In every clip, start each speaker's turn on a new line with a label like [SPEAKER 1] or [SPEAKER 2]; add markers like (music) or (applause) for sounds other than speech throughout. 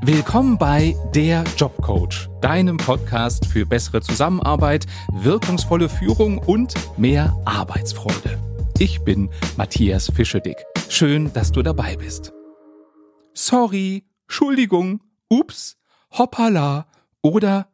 [SPEAKER 1] Willkommen bei Der Jobcoach, deinem Podcast für bessere Zusammenarbeit, wirkungsvolle Führung und mehr Arbeitsfreude. Ich bin Matthias Fischedick. Schön, dass du dabei bist. Sorry, Entschuldigung, ups, hoppala oder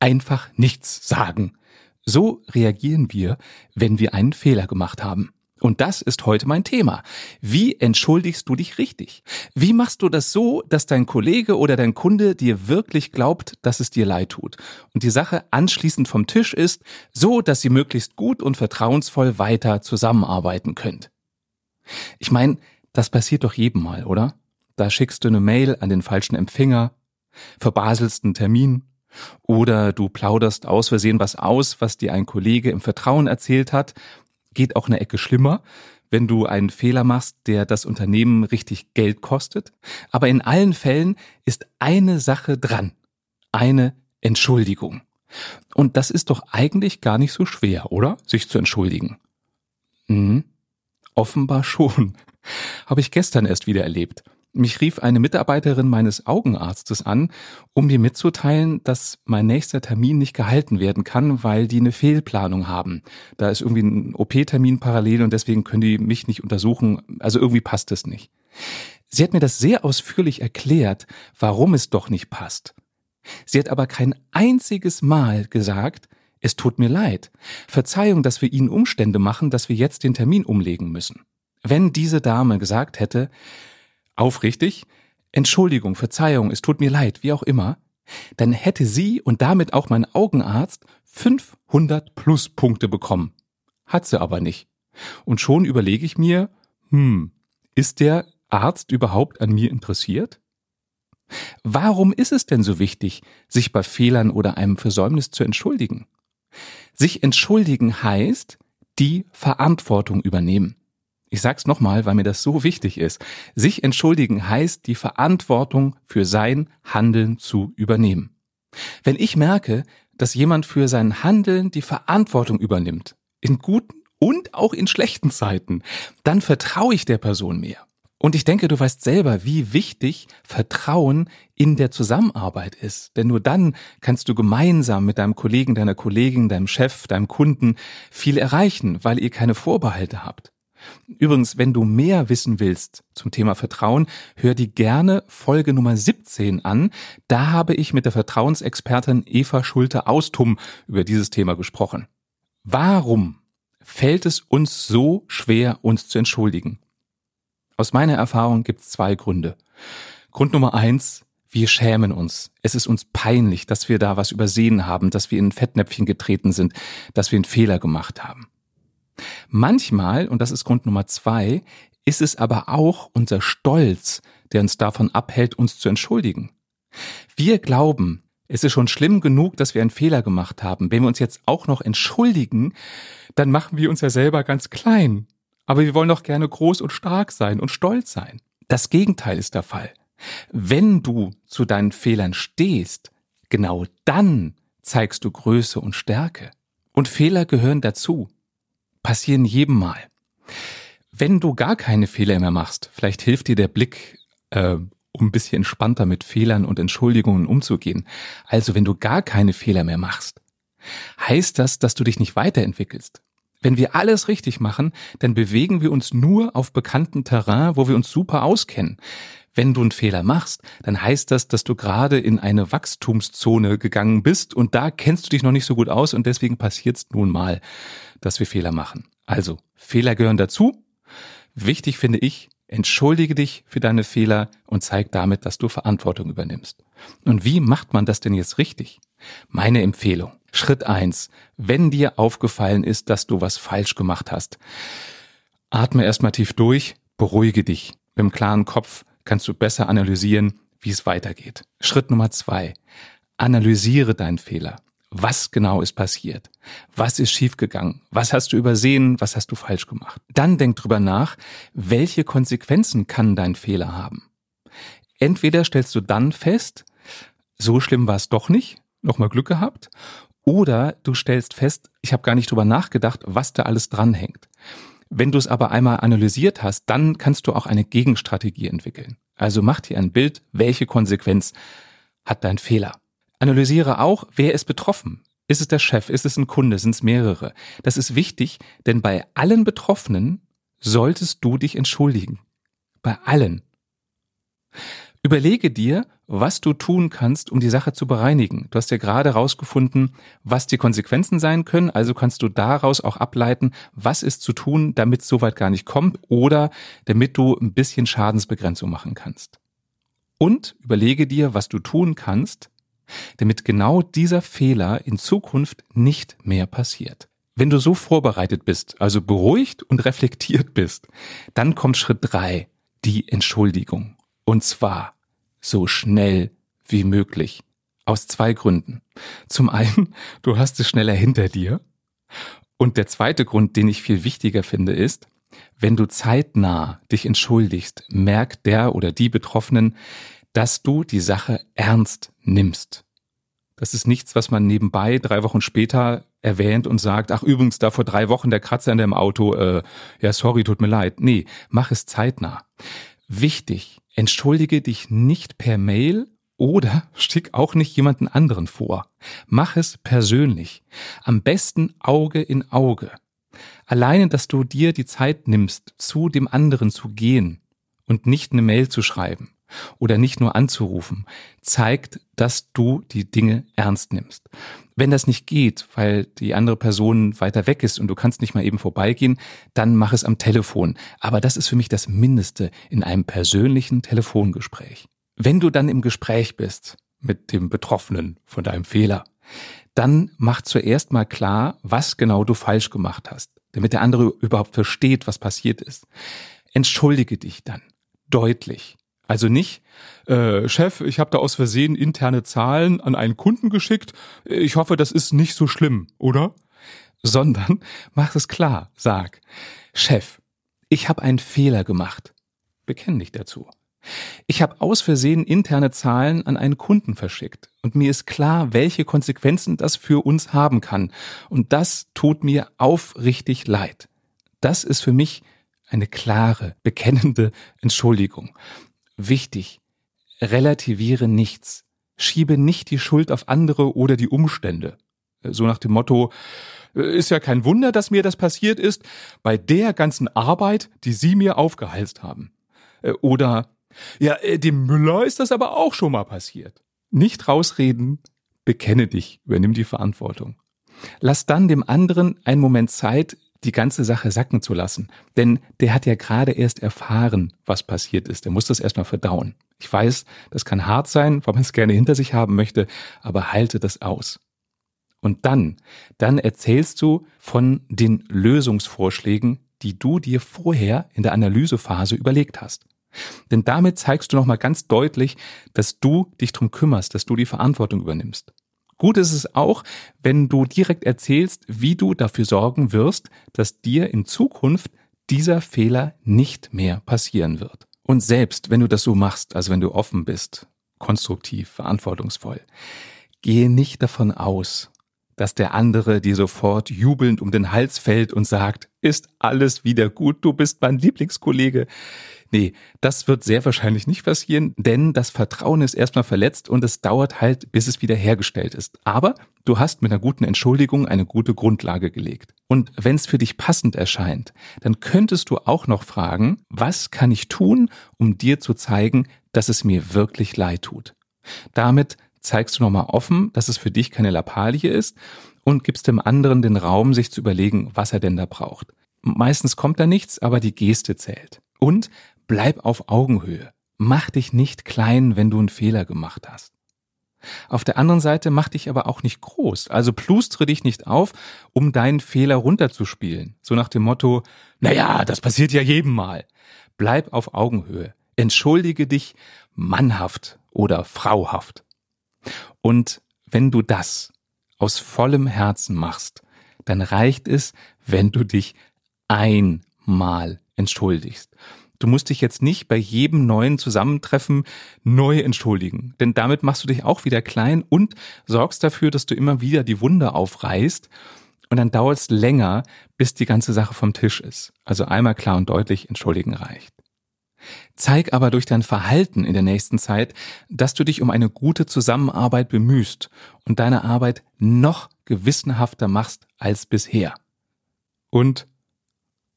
[SPEAKER 1] einfach nichts sagen. So reagieren wir, wenn wir einen Fehler gemacht haben. Und das ist heute mein Thema. Wie entschuldigst du dich richtig? Wie machst du das so, dass dein Kollege oder dein Kunde dir wirklich glaubt, dass es dir leid tut und die Sache anschließend vom Tisch ist, so dass ihr möglichst gut und vertrauensvoll weiter zusammenarbeiten könnt? Ich meine, das passiert doch jedem Mal, oder? Da schickst du eine Mail an den falschen Empfänger, verbaselst einen Termin, oder du plauderst aus Versehen was aus, was dir ein Kollege im Vertrauen erzählt hat geht auch eine Ecke schlimmer, wenn du einen Fehler machst, der das Unternehmen richtig Geld kostet. Aber in allen Fällen ist eine Sache dran. Eine Entschuldigung. Und das ist doch eigentlich gar nicht so schwer, oder? Sich zu entschuldigen. Hm, offenbar schon. (laughs) Habe ich gestern erst wieder erlebt. Mich rief eine Mitarbeiterin meines Augenarztes an, um mir mitzuteilen, dass mein nächster Termin nicht gehalten werden kann, weil die eine Fehlplanung haben. Da ist irgendwie ein OP-Termin parallel und deswegen können die mich nicht untersuchen. Also irgendwie passt es nicht. Sie hat mir das sehr ausführlich erklärt, warum es doch nicht passt. Sie hat aber kein einziges Mal gesagt, es tut mir leid. Verzeihung, dass wir Ihnen Umstände machen, dass wir jetzt den Termin umlegen müssen. Wenn diese Dame gesagt hätte, aufrichtig, Entschuldigung, Verzeihung, es tut mir leid, wie auch immer, dann hätte sie und damit auch mein Augenarzt 500 Pluspunkte bekommen. Hat sie aber nicht. Und schon überlege ich mir, hm, ist der Arzt überhaupt an mir interessiert? Warum ist es denn so wichtig, sich bei Fehlern oder einem Versäumnis zu entschuldigen? Sich entschuldigen heißt, die Verantwortung übernehmen. Ich sag's nochmal, weil mir das so wichtig ist. Sich entschuldigen heißt, die Verantwortung für sein Handeln zu übernehmen. Wenn ich merke, dass jemand für sein Handeln die Verantwortung übernimmt, in guten und auch in schlechten Zeiten, dann vertraue ich der Person mehr. Und ich denke, du weißt selber, wie wichtig Vertrauen in der Zusammenarbeit ist. Denn nur dann kannst du gemeinsam mit deinem Kollegen, deiner Kollegin, deinem Chef, deinem Kunden viel erreichen, weil ihr keine Vorbehalte habt. Übrigens, wenn du mehr wissen willst zum Thema Vertrauen, hör dir gerne Folge Nummer 17 an. Da habe ich mit der Vertrauensexpertin Eva Schulte-Austum über dieses Thema gesprochen. Warum fällt es uns so schwer, uns zu entschuldigen? Aus meiner Erfahrung gibt es zwei Gründe. Grund Nummer eins, wir schämen uns. Es ist uns peinlich, dass wir da was übersehen haben, dass wir in ein Fettnäpfchen getreten sind, dass wir einen Fehler gemacht haben. Manchmal, und das ist Grund Nummer zwei, ist es aber auch unser Stolz, der uns davon abhält, uns zu entschuldigen. Wir glauben, es ist schon schlimm genug, dass wir einen Fehler gemacht haben. Wenn wir uns jetzt auch noch entschuldigen, dann machen wir uns ja selber ganz klein. Aber wir wollen doch gerne groß und stark sein und stolz sein. Das Gegenteil ist der Fall. Wenn du zu deinen Fehlern stehst, genau dann zeigst du Größe und Stärke. Und Fehler gehören dazu passieren jedem Mal. Wenn du gar keine Fehler mehr machst, vielleicht hilft dir der Blick, äh, um ein bisschen entspannter mit Fehlern und Entschuldigungen umzugehen. Also wenn du gar keine Fehler mehr machst, heißt das, dass du dich nicht weiterentwickelst. Wenn wir alles richtig machen, dann bewegen wir uns nur auf bekannten Terrain, wo wir uns super auskennen. Wenn du einen Fehler machst, dann heißt das, dass du gerade in eine Wachstumszone gegangen bist und da kennst du dich noch nicht so gut aus und deswegen passiert es nun mal, dass wir Fehler machen. Also, Fehler gehören dazu. Wichtig finde ich, entschuldige dich für deine Fehler und zeig damit, dass du Verantwortung übernimmst. Und wie macht man das denn jetzt richtig? Meine Empfehlung. Schritt eins: Wenn dir aufgefallen ist, dass du was falsch gemacht hast, atme erstmal tief durch, beruhige dich. Mit einem klaren Kopf kannst du besser analysieren, wie es weitergeht. Schritt Nummer zwei. Analysiere deinen Fehler. Was genau ist passiert? Was ist schiefgegangen? Was hast du übersehen? Was hast du falsch gemacht? Dann denk drüber nach, welche Konsequenzen kann dein Fehler haben? Entweder stellst du dann fest, so schlimm war es doch nicht, nochmal Glück gehabt, oder du stellst fest, ich habe gar nicht drüber nachgedacht, was da alles dranhängt. Wenn du es aber einmal analysiert hast, dann kannst du auch eine Gegenstrategie entwickeln. Also mach dir ein Bild, welche Konsequenz hat dein Fehler. Analysiere auch, wer ist betroffen. Ist es der Chef? Ist es ein Kunde? Sind es mehrere? Das ist wichtig, denn bei allen Betroffenen solltest du dich entschuldigen. Bei allen. Überlege dir, was du tun kannst, um die Sache zu bereinigen. Du hast ja gerade herausgefunden, was die Konsequenzen sein können, also kannst du daraus auch ableiten, was ist zu tun, damit es soweit gar nicht kommt oder damit du ein bisschen Schadensbegrenzung machen kannst. Und überlege dir, was du tun kannst, damit genau dieser Fehler in Zukunft nicht mehr passiert. Wenn du so vorbereitet bist, also beruhigt und reflektiert bist, dann kommt Schritt drei, die Entschuldigung. Und zwar so schnell wie möglich. Aus zwei Gründen. Zum einen, (laughs) du hast es schneller hinter dir. Und der zweite Grund, den ich viel wichtiger finde, ist, wenn du zeitnah dich entschuldigst, merkt der oder die Betroffenen, dass du die Sache ernst nimmst. Das ist nichts, was man nebenbei drei Wochen später erwähnt und sagt, ach übrigens, da vor drei Wochen der Kratzer in deinem Auto, äh, ja sorry, tut mir leid. Nee, mach es zeitnah. Wichtig, entschuldige dich nicht per Mail oder schick auch nicht jemanden anderen vor. Mach es persönlich. Am besten Auge in Auge. Alleine, dass du dir die Zeit nimmst, zu dem anderen zu gehen und nicht eine Mail zu schreiben oder nicht nur anzurufen, zeigt, dass du die Dinge ernst nimmst. Wenn das nicht geht, weil die andere Person weiter weg ist und du kannst nicht mal eben vorbeigehen, dann mach es am Telefon. Aber das ist für mich das Mindeste in einem persönlichen Telefongespräch. Wenn du dann im Gespräch bist mit dem Betroffenen von deinem Fehler, dann mach zuerst mal klar, was genau du falsch gemacht hast, damit der andere überhaupt versteht, was passiert ist. Entschuldige dich dann deutlich. Also nicht, äh, Chef, ich habe da aus Versehen interne Zahlen an einen Kunden geschickt. Ich hoffe, das ist nicht so schlimm, oder? Sondern (laughs) mach es klar, sag, Chef, ich habe einen Fehler gemacht. Bekenn dich dazu. Ich habe aus Versehen interne Zahlen an einen Kunden verschickt und mir ist klar, welche Konsequenzen das für uns haben kann. Und das tut mir aufrichtig leid. Das ist für mich eine klare, bekennende Entschuldigung. Wichtig, relativiere nichts. Schiebe nicht die Schuld auf andere oder die Umstände. So nach dem Motto, äh, ist ja kein Wunder, dass mir das passiert ist, bei der ganzen Arbeit, die Sie mir aufgehalst haben. Äh, oder, ja, äh, dem Müller ist das aber auch schon mal passiert. Nicht rausreden, bekenne dich, übernimm die Verantwortung. Lass dann dem anderen einen Moment Zeit, die ganze Sache sacken zu lassen. Denn der hat ja gerade erst erfahren, was passiert ist. Der muss das erstmal verdauen. Ich weiß, das kann hart sein, weil man es gerne hinter sich haben möchte, aber halte das aus. Und dann, dann erzählst du von den Lösungsvorschlägen, die du dir vorher in der Analysephase überlegt hast. Denn damit zeigst du nochmal ganz deutlich, dass du dich drum kümmerst, dass du die Verantwortung übernimmst. Gut ist es auch, wenn du direkt erzählst, wie du dafür sorgen wirst, dass dir in Zukunft dieser Fehler nicht mehr passieren wird. Und selbst wenn du das so machst, also wenn du offen bist, konstruktiv, verantwortungsvoll, gehe nicht davon aus, dass der andere dir sofort jubelnd um den Hals fällt und sagt, ist alles wieder gut, du bist mein Lieblingskollege. Nee, das wird sehr wahrscheinlich nicht passieren, denn das Vertrauen ist erstmal verletzt und es dauert halt, bis es wieder hergestellt ist. Aber du hast mit einer guten Entschuldigung eine gute Grundlage gelegt. Und wenn es für dich passend erscheint, dann könntest du auch noch fragen, was kann ich tun, um dir zu zeigen, dass es mir wirklich leid tut. Damit zeigst du nochmal offen, dass es für dich keine Lappalie ist und gibst dem anderen den Raum, sich zu überlegen, was er denn da braucht. Meistens kommt da nichts, aber die Geste zählt. Und Bleib auf Augenhöhe. Mach dich nicht klein, wenn du einen Fehler gemacht hast. Auf der anderen Seite mach dich aber auch nicht groß. Also plustre dich nicht auf, um deinen Fehler runterzuspielen. So nach dem Motto, naja, das passiert ja jedem Mal. Bleib auf Augenhöhe. Entschuldige dich mannhaft oder frauhaft. Und wenn du das aus vollem Herzen machst, dann reicht es, wenn du dich einmal entschuldigst. Du musst dich jetzt nicht bei jedem neuen Zusammentreffen neu entschuldigen, denn damit machst du dich auch wieder klein und sorgst dafür, dass du immer wieder die Wunde aufreißt und dann dauert es länger, bis die ganze Sache vom Tisch ist. Also einmal klar und deutlich entschuldigen reicht. Zeig aber durch dein Verhalten in der nächsten Zeit, dass du dich um eine gute Zusammenarbeit bemühst und deine Arbeit noch gewissenhafter machst als bisher. Und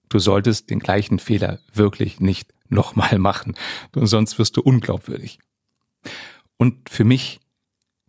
[SPEAKER 1] du solltest den gleichen Fehler wirklich nicht nochmal machen, sonst wirst du unglaubwürdig. Und für mich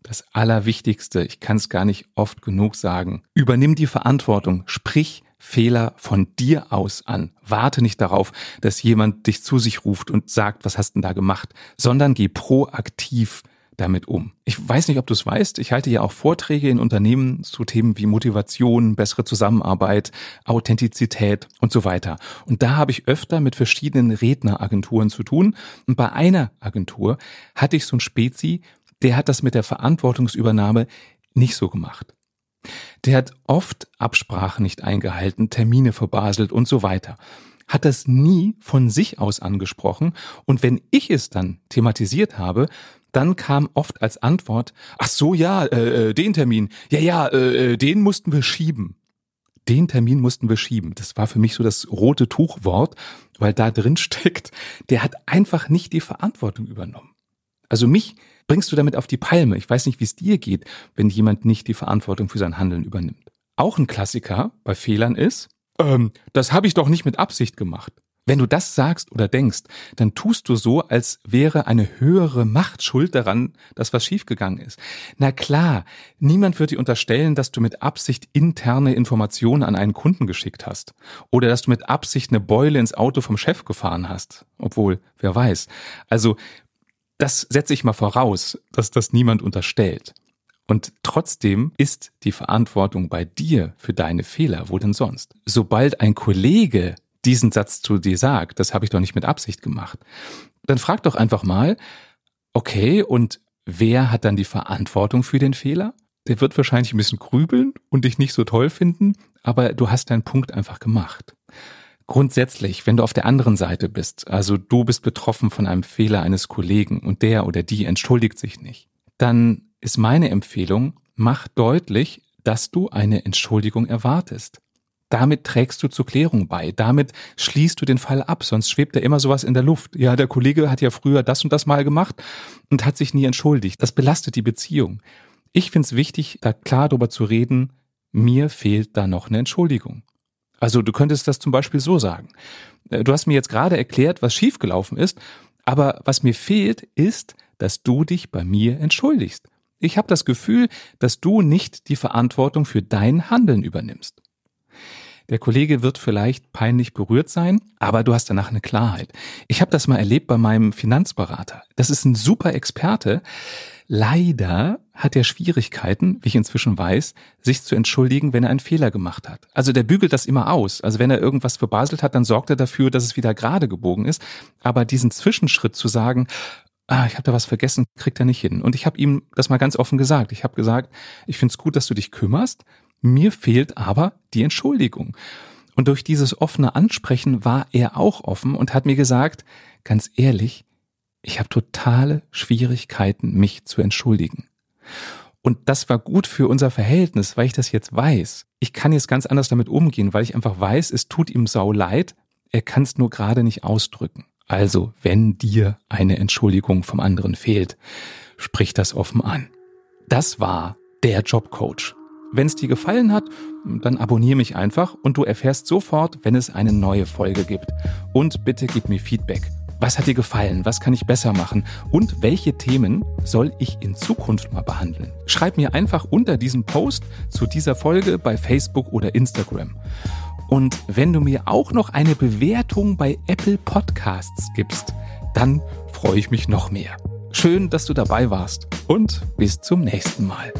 [SPEAKER 1] das Allerwichtigste, ich kann es gar nicht oft genug sagen, übernimm die Verantwortung, sprich Fehler von dir aus an. Warte nicht darauf, dass jemand dich zu sich ruft und sagt, was hast denn da gemacht, sondern geh proaktiv damit um. Ich weiß nicht, ob du es weißt, ich halte ja auch Vorträge in Unternehmen zu Themen wie Motivation, bessere Zusammenarbeit, Authentizität und so weiter. Und da habe ich öfter mit verschiedenen Redneragenturen zu tun. Und bei einer Agentur hatte ich so ein Spezi, der hat das mit der Verantwortungsübernahme nicht so gemacht. Der hat oft Absprachen nicht eingehalten, Termine verbaselt und so weiter. Hat das nie von sich aus angesprochen und wenn ich es dann thematisiert habe, dann kam oft als Antwort, ach so, ja, äh, äh den Termin, ja, ja, äh, äh, den mussten wir schieben. Den Termin mussten wir schieben. Das war für mich so das rote Tuchwort, weil da drin (laughs) steckt, der hat einfach nicht die Verantwortung übernommen. Also mich bringst du damit auf die Palme. Ich weiß nicht, wie es dir geht, wenn jemand nicht die Verantwortung für sein Handeln übernimmt. Auch ein Klassiker bei Fehlern ist, ähm, das habe ich doch nicht mit Absicht gemacht. Wenn du das sagst oder denkst, dann tust du so, als wäre eine höhere Macht schuld daran, dass was schiefgegangen ist. Na klar, niemand wird dir unterstellen, dass du mit Absicht interne Informationen an einen Kunden geschickt hast. Oder dass du mit Absicht eine Beule ins Auto vom Chef gefahren hast. Obwohl, wer weiß. Also das setze ich mal voraus, dass das niemand unterstellt. Und trotzdem ist die Verantwortung bei dir für deine Fehler, wo denn sonst? Sobald ein Kollege diesen Satz zu dir sagt, das habe ich doch nicht mit Absicht gemacht, dann frag doch einfach mal, okay, und wer hat dann die Verantwortung für den Fehler? Der wird wahrscheinlich ein bisschen grübeln und dich nicht so toll finden, aber du hast deinen Punkt einfach gemacht. Grundsätzlich, wenn du auf der anderen Seite bist, also du bist betroffen von einem Fehler eines Kollegen und der oder die entschuldigt sich nicht, dann ist meine Empfehlung, mach deutlich, dass du eine Entschuldigung erwartest. Damit trägst du zur Klärung bei. Damit schließt du den Fall ab, sonst schwebt da immer sowas in der Luft. Ja, der Kollege hat ja früher das und das mal gemacht und hat sich nie entschuldigt. Das belastet die Beziehung. Ich finde es wichtig, da klar darüber zu reden, mir fehlt da noch eine Entschuldigung. Also du könntest das zum Beispiel so sagen. Äh, du hast mir jetzt gerade erklärt, was schiefgelaufen ist, aber was mir fehlt, ist, dass du dich bei mir entschuldigst. Ich habe das Gefühl, dass du nicht die Verantwortung für dein Handeln übernimmst. Der Kollege wird vielleicht peinlich berührt sein, aber du hast danach eine Klarheit. Ich habe das mal erlebt bei meinem Finanzberater. Das ist ein super Experte. Leider hat er Schwierigkeiten, wie ich inzwischen weiß, sich zu entschuldigen, wenn er einen Fehler gemacht hat. Also der bügelt das immer aus. Also wenn er irgendwas verbaselt hat, dann sorgt er dafür, dass es wieder gerade gebogen ist. Aber diesen Zwischenschritt zu sagen, ah, ich habe da was vergessen, kriegt er nicht hin. Und ich habe ihm das mal ganz offen gesagt. Ich habe gesagt, ich finde es gut, dass du dich kümmerst. Mir fehlt aber die Entschuldigung. Und durch dieses offene Ansprechen war er auch offen und hat mir gesagt, ganz ehrlich, ich habe totale Schwierigkeiten, mich zu entschuldigen. Und das war gut für unser Verhältnis, weil ich das jetzt weiß. Ich kann jetzt ganz anders damit umgehen, weil ich einfach weiß, es tut ihm sau leid, er kann es nur gerade nicht ausdrücken. Also, wenn dir eine Entschuldigung vom anderen fehlt, sprich das offen an. Das war der Jobcoach. Wenn es dir gefallen hat, dann abonniere mich einfach und du erfährst sofort, wenn es eine neue Folge gibt. Und bitte gib mir Feedback. Was hat dir gefallen? Was kann ich besser machen? Und welche Themen soll ich in Zukunft mal behandeln? Schreib mir einfach unter diesem Post zu dieser Folge bei Facebook oder Instagram. Und wenn du mir auch noch eine Bewertung bei Apple Podcasts gibst, dann freue ich mich noch mehr. Schön, dass du dabei warst und bis zum nächsten Mal.